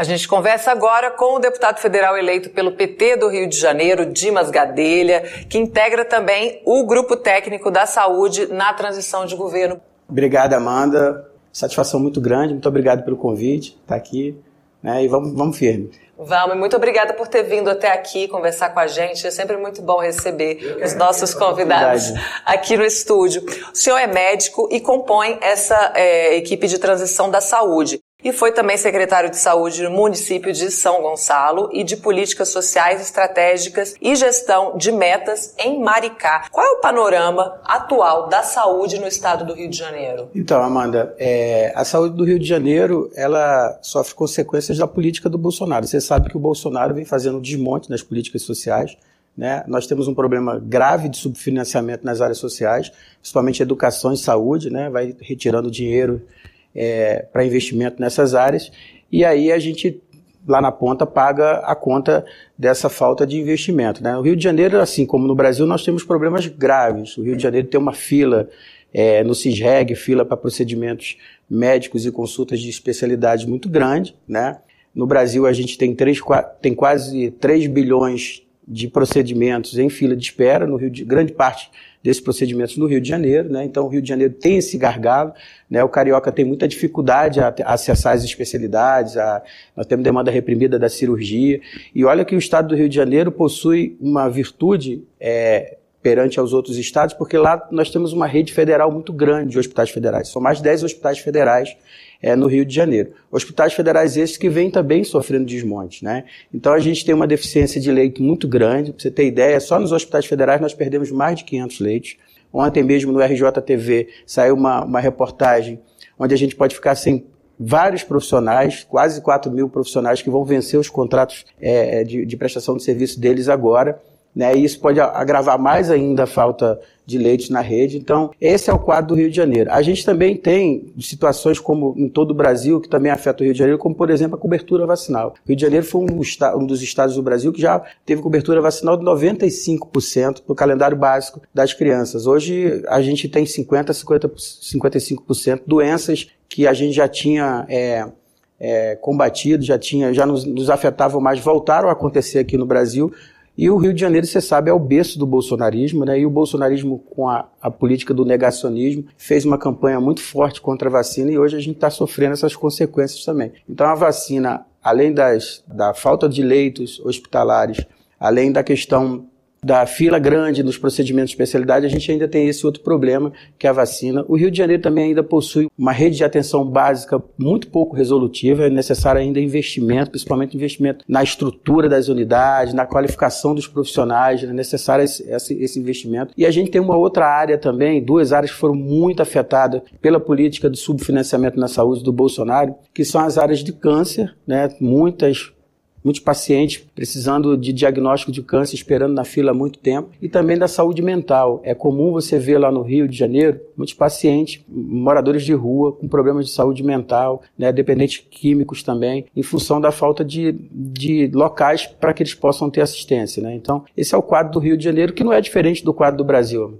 A gente conversa agora com o deputado federal eleito pelo PT do Rio de Janeiro, Dimas Gadelha, que integra também o grupo técnico da saúde na transição de governo. Obrigado, Amanda. Satisfação muito grande. Muito obrigado pelo convite. Estar tá aqui. Né? E vamos, vamos firme. Vamos, muito obrigada por ter vindo até aqui conversar com a gente. É sempre muito bom receber os nossos convidados aqui no estúdio. O senhor é médico e compõe essa é, equipe de transição da saúde. E foi também secretário de Saúde no município de São Gonçalo e de Políticas Sociais Estratégicas e Gestão de Metas em Maricá. Qual é o panorama atual da saúde no estado do Rio de Janeiro? Então, Amanda, é, a saúde do Rio de Janeiro ela sofre consequências da política do Bolsonaro. Você sabe que o Bolsonaro vem fazendo desmonte nas políticas sociais. Né? Nós temos um problema grave de subfinanciamento nas áreas sociais, principalmente educação e saúde, né? vai retirando dinheiro é, para investimento nessas áreas, e aí a gente lá na ponta paga a conta dessa falta de investimento. Né? No Rio de Janeiro, assim como no Brasil, nós temos problemas graves. O Rio de Janeiro tem uma fila é, no CISREG, fila para procedimentos médicos e consultas de especialidade muito grande. Né? No Brasil, a gente tem, três, tem quase 3 bilhões de procedimentos em fila de espera, no Rio de, grande parte desses procedimentos no Rio de Janeiro, né? Então o Rio de Janeiro tem esse gargalo, né? O carioca tem muita dificuldade a, a acessar as especialidades, a, nós temos demanda reprimida da cirurgia e olha que o Estado do Rio de Janeiro possui uma virtude é, perante aos outros estados, porque lá nós temos uma rede federal muito grande de hospitais federais. São mais de 10 hospitais federais é, no Rio de Janeiro. Hospitais federais esses que vêm também sofrendo desmonte. Né? Então a gente tem uma deficiência de leito muito grande. Para você ter ideia, só nos hospitais federais nós perdemos mais de 500 leitos. Ontem mesmo no RJTV saiu uma, uma reportagem onde a gente pode ficar sem vários profissionais, quase 4 mil profissionais que vão vencer os contratos é, de, de prestação de serviço deles agora né? E isso pode agravar mais ainda a falta de leitos na rede. Então, esse é o quadro do Rio de Janeiro. A gente também tem situações como em todo o Brasil, que também afeta o Rio de Janeiro, como, por exemplo, a cobertura vacinal. O Rio de Janeiro foi um, dos estados do Brasil que já teve cobertura vacinal de 95% no calendário básico das crianças. Hoje, a gente tem 50%, 50% 55% doenças que a gente já tinha... É, é, combatido, já tinha, já nos, nos afetavam mais, voltaram a acontecer aqui no Brasil, e o Rio de Janeiro, você sabe, é o berço do bolsonarismo, né? E o bolsonarismo, com a, a política do negacionismo, fez uma campanha muito forte contra a vacina e hoje a gente está sofrendo essas consequências também. Então, a vacina, além das, da falta de leitos hospitalares, além da questão da fila grande nos procedimentos de especialidade, a gente ainda tem esse outro problema, que é a vacina. O Rio de Janeiro também ainda possui uma rede de atenção básica muito pouco resolutiva, é necessário ainda investimento, principalmente investimento na estrutura das unidades, na qualificação dos profissionais, é necessário esse, esse investimento. E a gente tem uma outra área também, duas áreas que foram muito afetadas pela política de subfinanciamento na saúde do Bolsonaro, que são as áreas de câncer, né? muitas muitos pacientes precisando de diagnóstico de câncer, esperando na fila há muito tempo, e também da saúde mental. É comum você ver lá no Rio de Janeiro muitos pacientes, moradores de rua, com problemas de saúde mental, né, dependentes químicos também, em função da falta de, de locais para que eles possam ter assistência. Né? Então, esse é o quadro do Rio de Janeiro, que não é diferente do quadro do Brasil.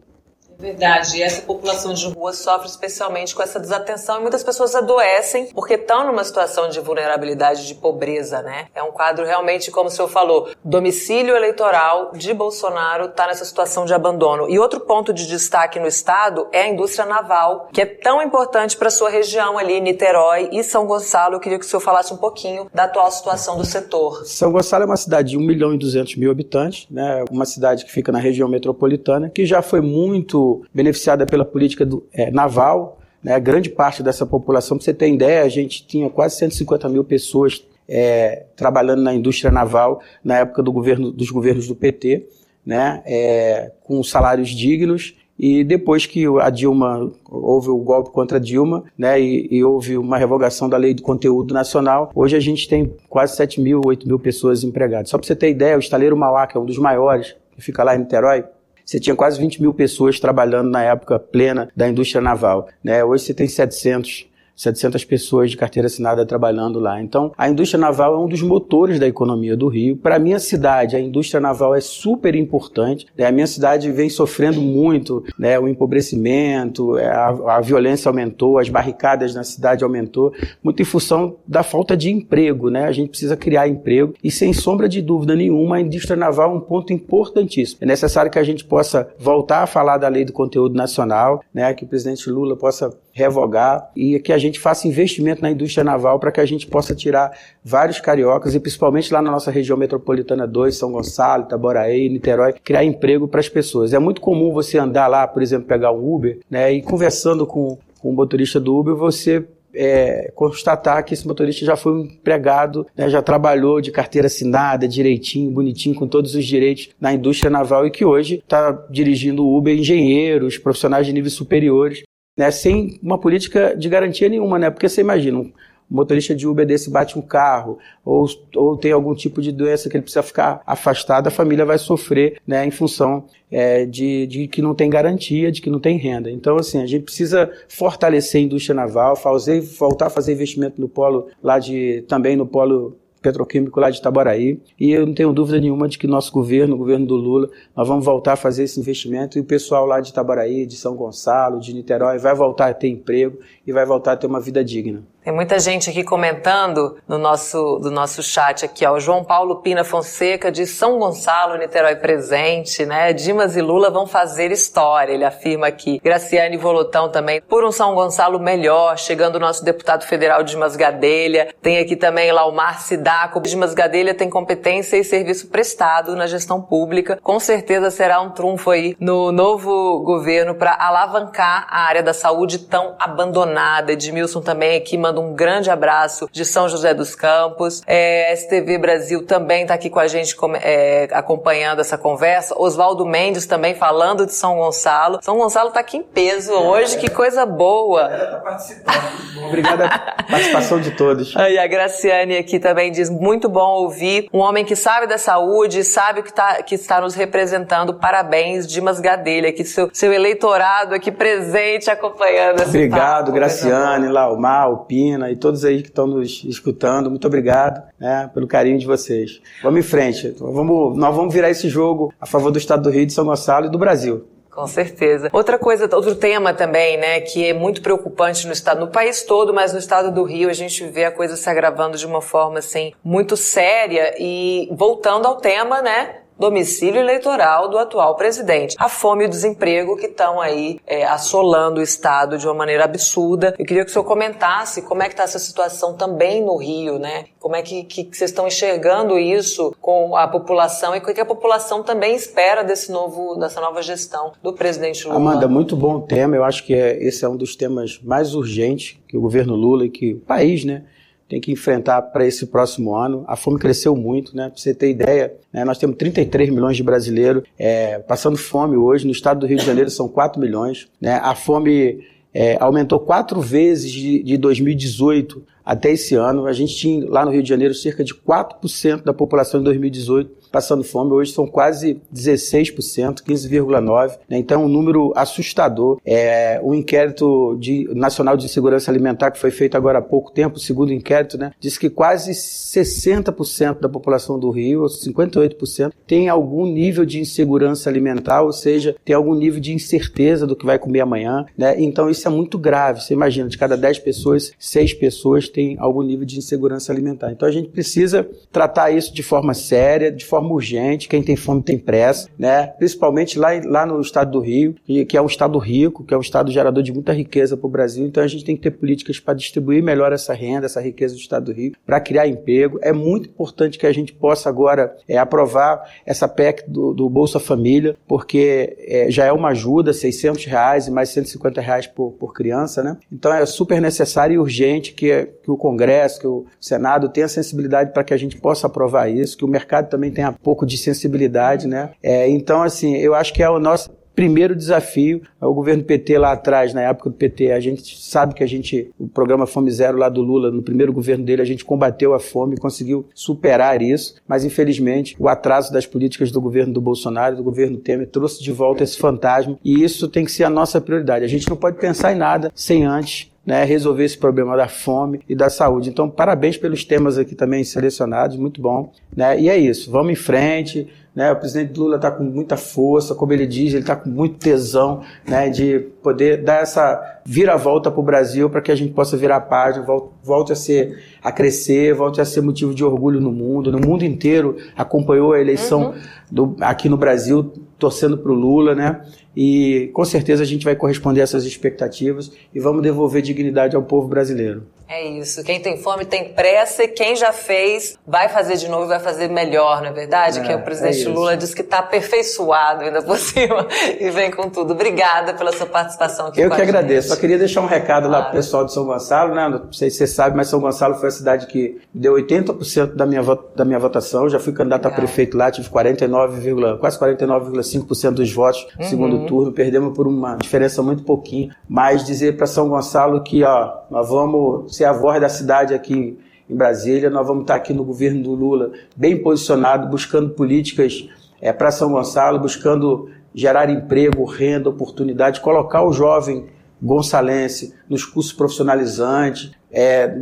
Verdade, e essa população de rua sofre especialmente com essa desatenção e muitas pessoas adoecem porque estão numa situação de vulnerabilidade, de pobreza, né? É um quadro realmente, como o senhor falou, domicílio eleitoral de Bolsonaro está nessa situação de abandono. E outro ponto de destaque no estado é a indústria naval, que é tão importante para sua região ali, Niterói e São Gonçalo. Eu queria que o senhor falasse um pouquinho da atual situação do setor. São Gonçalo é uma cidade de 1 milhão e 200 mil habitantes, né? Uma cidade que fica na região metropolitana, que já foi muito beneficiada pela política do, é, naval. Né, grande parte dessa população, para você ter ideia, a gente tinha quase 150 mil pessoas é, trabalhando na indústria naval na época do governo, dos governos do PT, né, é, com salários dignos. E depois que a Dilma, houve o golpe contra a Dilma, né, e, e, houve uma revogação da lei do conteúdo nacional, hoje a gente tem quase 7 mil, 8 mil pessoas empregadas. Só para você ter ideia, o estaleiro Mauá, que é um dos maiores, que fica lá em Niterói, você tinha quase 20 mil pessoas trabalhando na época plena da indústria naval. Né? Hoje você tem 700 700 pessoas de carteira assinada trabalhando lá. Então, a indústria naval é um dos motores da economia do Rio. Para a minha cidade, a indústria naval é super importante. Né? A minha cidade vem sofrendo muito, né? o empobrecimento, é, a, a violência aumentou, as barricadas na cidade aumentou, muito em função da falta de emprego. Né? A gente precisa criar emprego e, sem sombra de dúvida nenhuma, a indústria naval é um ponto importantíssimo. É necessário que a gente possa voltar a falar da lei do conteúdo nacional, né? que o presidente Lula possa revogar e que a gente faça investimento na indústria naval para que a gente possa tirar vários cariocas e principalmente lá na nossa região metropolitana 2, São Gonçalo, Itaboraí, Niterói, criar emprego para as pessoas. É muito comum você andar lá, por exemplo, pegar um Uber, né, e conversando com, com o motorista do Uber, você é, constatar que esse motorista já foi um empregado, né, já trabalhou de carteira assinada, direitinho, bonitinho, com todos os direitos na indústria naval e que hoje está dirigindo Uber engenheiros, profissionais de níveis superiores né, sem uma política de garantia nenhuma, né? Porque você imagina, um motorista de Uber desse bate um carro, ou, ou tem algum tipo de doença que ele precisa ficar afastado, a família vai sofrer, né, em função é, de, de que não tem garantia, de que não tem renda. Então, assim, a gente precisa fortalecer a indústria naval, fazer, voltar a fazer investimento no polo lá de, também no polo petroquímico lá de Itaboraí. E eu não tenho dúvida nenhuma de que nosso governo, o governo do Lula, nós vamos voltar a fazer esse investimento e o pessoal lá de Itaboraí, de São Gonçalo, de Niterói, vai voltar a ter emprego e vai voltar a ter uma vida digna. Tem muita gente aqui comentando no nosso, do nosso chat aqui, ó. O João Paulo Pina Fonseca de São Gonçalo, Niterói presente, né? Dimas e Lula vão fazer história, ele afirma aqui. Graciane Volotão também, por um São Gonçalo melhor, chegando o nosso deputado federal Dimas Gadelha. Tem aqui também lá o Mar Sidaco. Dimas Gadelha tem competência e serviço prestado na gestão pública. Com certeza será um trunfo aí no novo governo para alavancar a área da saúde tão abandonada. Edmilson também aqui manda um grande abraço de São José dos Campos. É, STV Brasil também está aqui com a gente é, acompanhando essa conversa. Oswaldo Mendes também falando de São Gonçalo. São Gonçalo está aqui em peso hoje, que coisa boa. Tá participando. Obrigada a participação de todos. E a Graciane aqui também diz, muito bom ouvir um homem que sabe da saúde, sabe que, tá, que está nos representando. Parabéns, Dimas Gadelha, que seu, seu eleitorado aqui presente acompanhando esse Obrigado, papo, Graciane, Laumar, o Pi e todos aí que estão nos escutando, muito obrigado né, pelo carinho de vocês. Vamos em frente, vamos, nós vamos virar esse jogo a favor do Estado do Rio, de São Gonçalo e do Brasil. Com certeza. Outra coisa, outro tema também, né, que é muito preocupante no estado, no país todo, mas no estado do Rio a gente vê a coisa se agravando de uma forma assim muito séria e voltando ao tema, né, domicílio eleitoral do atual presidente. A fome e o desemprego que estão aí é, assolando o Estado de uma maneira absurda. Eu queria que o senhor comentasse como é que está essa situação também no Rio, né? Como é que, que, vocês estão enxergando isso com a população e o que a população também espera desse novo, dessa nova gestão do presidente Lula? Amanda, muito bom tema. Eu acho que é, esse é um dos temas mais urgentes que o governo Lula e que o país, né? Tem que enfrentar para esse próximo ano. A fome cresceu muito, né? Para você ter ideia, né? nós temos 33 milhões de brasileiros é, passando fome hoje. No estado do Rio de Janeiro são 4 milhões. Né? A fome é, aumentou quatro vezes de, de 2018 até esse ano. A gente tinha lá no Rio de Janeiro cerca de 4% da população em 2018 passando fome. Hoje são quase 16%, 15,9%. Né? Então um número assustador. É, o inquérito de, nacional de segurança alimentar que foi feito agora há pouco tempo, o segundo inquérito, né, diz que quase 60% da população do Rio, 58%, tem algum nível de insegurança alimentar, ou seja, tem algum nível de incerteza do que vai comer amanhã. Né? Então isso é muito grave. Você imagina, de cada 10 pessoas, 6 pessoas têm algum nível de insegurança alimentar. Então a gente precisa tratar isso de forma séria, de forma urgente, quem tem fome tem pressa, né? Principalmente lá, lá no estado do Rio, que é um estado rico, que é um estado gerador de muita riqueza para o Brasil. Então a gente tem que ter políticas para distribuir melhor essa renda, essa riqueza do estado do Rio, para criar emprego. É muito importante que a gente possa agora é, aprovar essa PEC do, do Bolsa Família, porque é, já é uma ajuda, 600 reais e mais 150 reais por, por criança, né? Então é super necessário e urgente que, que o Congresso, que o Senado tenha sensibilidade para que a gente possa aprovar isso, que o mercado também tenha um pouco de sensibilidade, né? É, então, assim, eu acho que é o nosso primeiro desafio. O governo PT lá atrás, na época do PT, a gente sabe que a gente, o programa Fome Zero lá do Lula, no primeiro governo dele, a gente combateu a fome, conseguiu superar isso, mas infelizmente o atraso das políticas do governo do Bolsonaro, do governo Temer, trouxe de volta esse fantasma e isso tem que ser a nossa prioridade. A gente não pode pensar em nada sem antes né, resolver esse problema da fome e da saúde. Então, parabéns pelos temas aqui também selecionados, muito bom. Né? E é isso, vamos em frente. Né? O presidente Lula está com muita força, como ele diz, ele está com muito tesão né, de poder dar essa vira-volta para o Brasil para que a gente possa virar a página, volte a ser a crescer, volte a ser motivo de orgulho no mundo. No mundo inteiro acompanhou a eleição uhum. do, aqui no Brasil, torcendo para o Lula, né? E com certeza a gente vai corresponder a essas expectativas e vamos devolver dignidade ao povo brasileiro. É isso. Quem tem fome tem pressa e quem já fez vai fazer de novo e vai fazer melhor, não é verdade? É, que o presidente é Lula diz que está aperfeiçoado ainda por cima e vem com tudo. Obrigada pela sua participação aqui Eu que agradeço. Só queria deixar um recado claro. lá para o pessoal de São Gonçalo, né? Não sei se você sabe, mas São Gonçalo foi a cidade que deu 80% da minha, da minha votação. Eu já fui candidato Legal. a prefeito lá, tive 49, quase 49,5% dos votos no uhum. segundo turno. Perdemos por uma diferença muito pouquinho. Mas dizer para São Gonçalo que, ó, nós vamos ser a voz da cidade aqui em Brasília. Nós vamos estar aqui no governo do Lula bem posicionado, buscando políticas é, para São Gonçalo, buscando gerar emprego, renda, oportunidade, colocar o jovem gonçalense nos cursos profissionalizantes, é,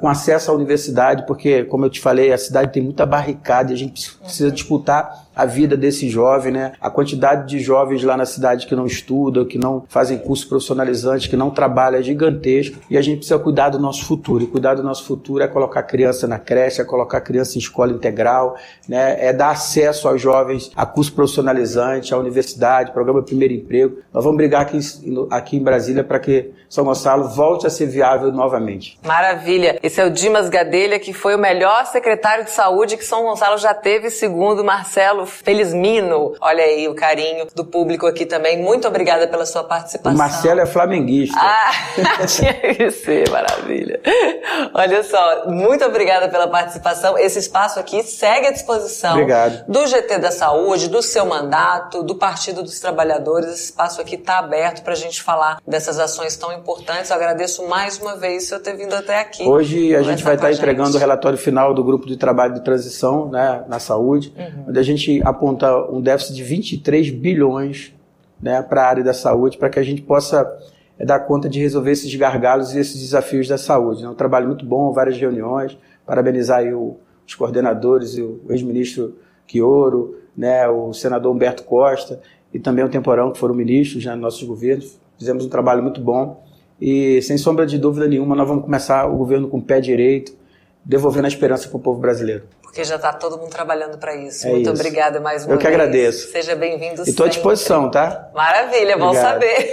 com acesso à universidade, porque, como eu te falei, a cidade tem muita barricada e a gente precisa disputar a vida desse jovem, né? A quantidade de jovens lá na cidade que não estudam, que não fazem curso profissionalizante, que não trabalham é gigantesco e a gente precisa cuidar do nosso futuro. E cuidar do nosso futuro é colocar criança na creche, é colocar criança em escola integral, né? É dar acesso aos jovens a curso profissionalizante, à universidade, programa Primeiro Emprego. Nós vamos brigar aqui, aqui em Brasília para que São Gonçalo volte a ser viável novamente. Maravilha. Esse é o Dimas Gadelha, que foi o melhor secretário de saúde que São Gonçalo já teve, segundo Marcelo Felizmino. Olha aí o carinho do público aqui também. Muito obrigada pela sua participação. O Marcelo é flamenguista. Ah, tinha que ser, maravilha. Olha só, muito obrigada pela participação. Esse espaço aqui segue à disposição Obrigado. do GT da Saúde, do seu mandato, do Partido dos Trabalhadores. Esse espaço aqui está aberto para a gente falar dessas ações tão importantes. Eu agradeço mais uma vez por ter vindo até aqui. Hoje a gente vai estar tá entregando o relatório final do grupo de trabalho de transição né, na saúde, uhum. onde a gente aponta um déficit de 23 bilhões né, para a área da saúde, para que a gente possa é, dar conta de resolver esses gargalos e esses desafios da saúde. É um trabalho muito bom, várias reuniões, parabenizar o, os coordenadores, o ex-ministro Quioro, né, o senador Humberto Costa e também o Temporão, que foram ministros né, nossos governos. Fizemos um trabalho muito bom e, sem sombra de dúvida nenhuma, nós vamos começar o governo com o pé direito, devolvendo a esperança para o povo brasileiro porque já está todo mundo trabalhando para isso. É Muito isso. obrigada mais uma vez. Eu que agradeço. Seja bem-vindo Estou à disposição, tá? Maravilha, bom saber.